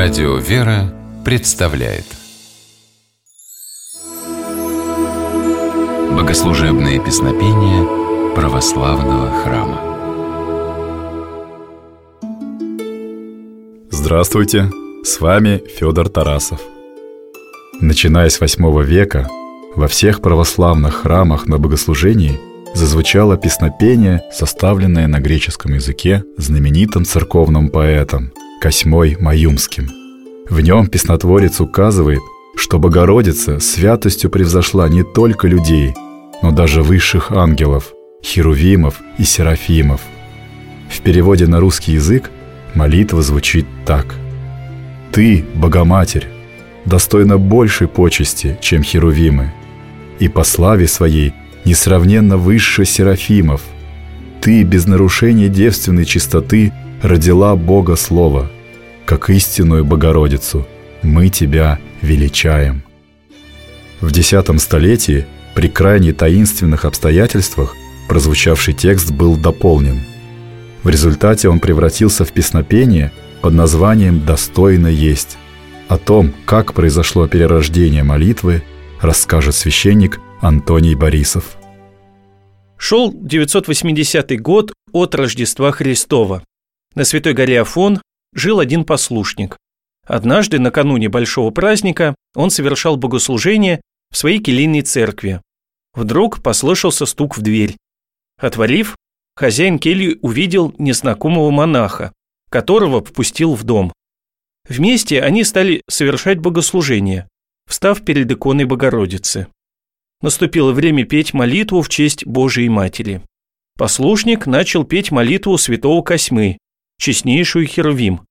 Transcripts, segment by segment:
Радио «Вера» представляет Богослужебные песнопения православного храма Здравствуйте! С вами Федор Тарасов. Начиная с VIII века, во всех православных храмах на богослужении зазвучало песнопение, составленное на греческом языке знаменитым церковным поэтом Косьмой Маюмским. В нем песнотворец указывает, что Богородица святостью превзошла не только людей, но даже высших ангелов, херувимов и серафимов. В переводе на русский язык молитва звучит так. «Ты, Богоматерь, достойна большей почести, чем херувимы, и по славе своей несравненно выше серафимов. Ты без нарушения девственной чистоты родила Бога Слова, как истинную Богородицу. Мы Тебя величаем. В X столетии при крайне таинственных обстоятельствах прозвучавший текст был дополнен. В результате он превратился в песнопение под названием «Достойно есть». О том, как произошло перерождение молитвы, расскажет священник Антоний Борисов. Шел 980 год от Рождества Христова. На Святой горе Афон жил один послушник. Однажды, накануне большого праздника, он совершал богослужение в своей келейной церкви. Вдруг послышался стук в дверь. Отворив, хозяин кельи увидел незнакомого монаха, которого впустил в дом. Вместе они стали совершать богослужение, встав перед иконой Богородицы. Наступило время петь молитву в честь Божией Матери. Послушник начал петь молитву святого Косьмы, честнейшую Херувим.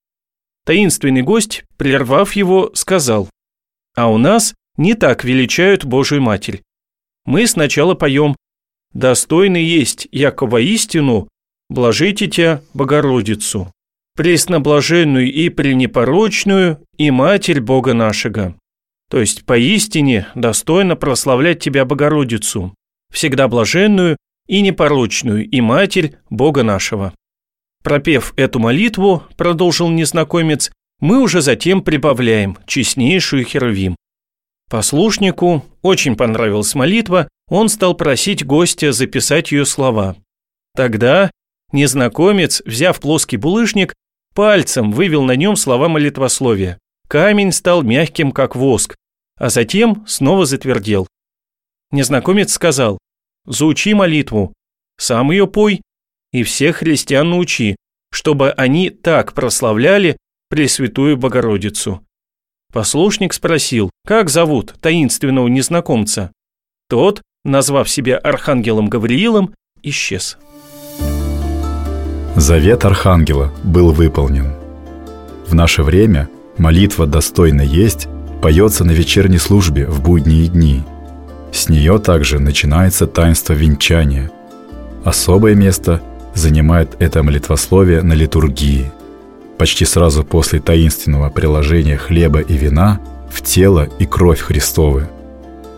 Таинственный гость, прервав его, сказал, «А у нас не так величают Божию Матерь. Мы сначала поем «Достойный есть, якова истину, блажите тебя, Богородицу, пресноблаженную и пренепорочную, и Матерь Бога нашего». То есть поистине достойно прославлять тебя, Богородицу, всегда блаженную и непорочную, и Матерь Бога нашего. Пропев эту молитву, продолжил незнакомец, мы уже затем прибавляем честнейшую Херувим. Послушнику очень понравилась молитва, он стал просить гостя записать ее слова. Тогда незнакомец, взяв плоский булыжник, пальцем вывел на нем слова молитвословия. Камень стал мягким, как воск, а затем снова затвердел. Незнакомец сказал, «Заучи молитву, сам ее пой и всех христиан научи, чтобы они так прославляли Пресвятую Богородицу. Послушник спросил, как зовут таинственного незнакомца. Тот, назвав себя Архангелом Гавриилом, исчез. Завет Архангела был выполнен. В наше время молитва «Достойно есть» поется на вечерней службе в будние дни. С нее также начинается таинство венчания. Особое место занимает это молитвословие на литургии, почти сразу после таинственного приложения хлеба и вина в тело и кровь Христовы.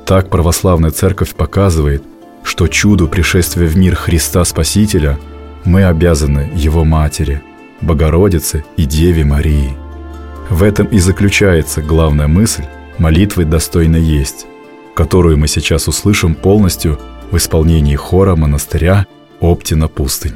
Так православная церковь показывает, что чуду пришествия в мир Христа Спасителя мы обязаны Его Матери, Богородице и Деве Марии. В этом и заключается главная мысль молитвы «Достойно есть», которую мы сейчас услышим полностью в исполнении хора монастыря Оптина пустынь.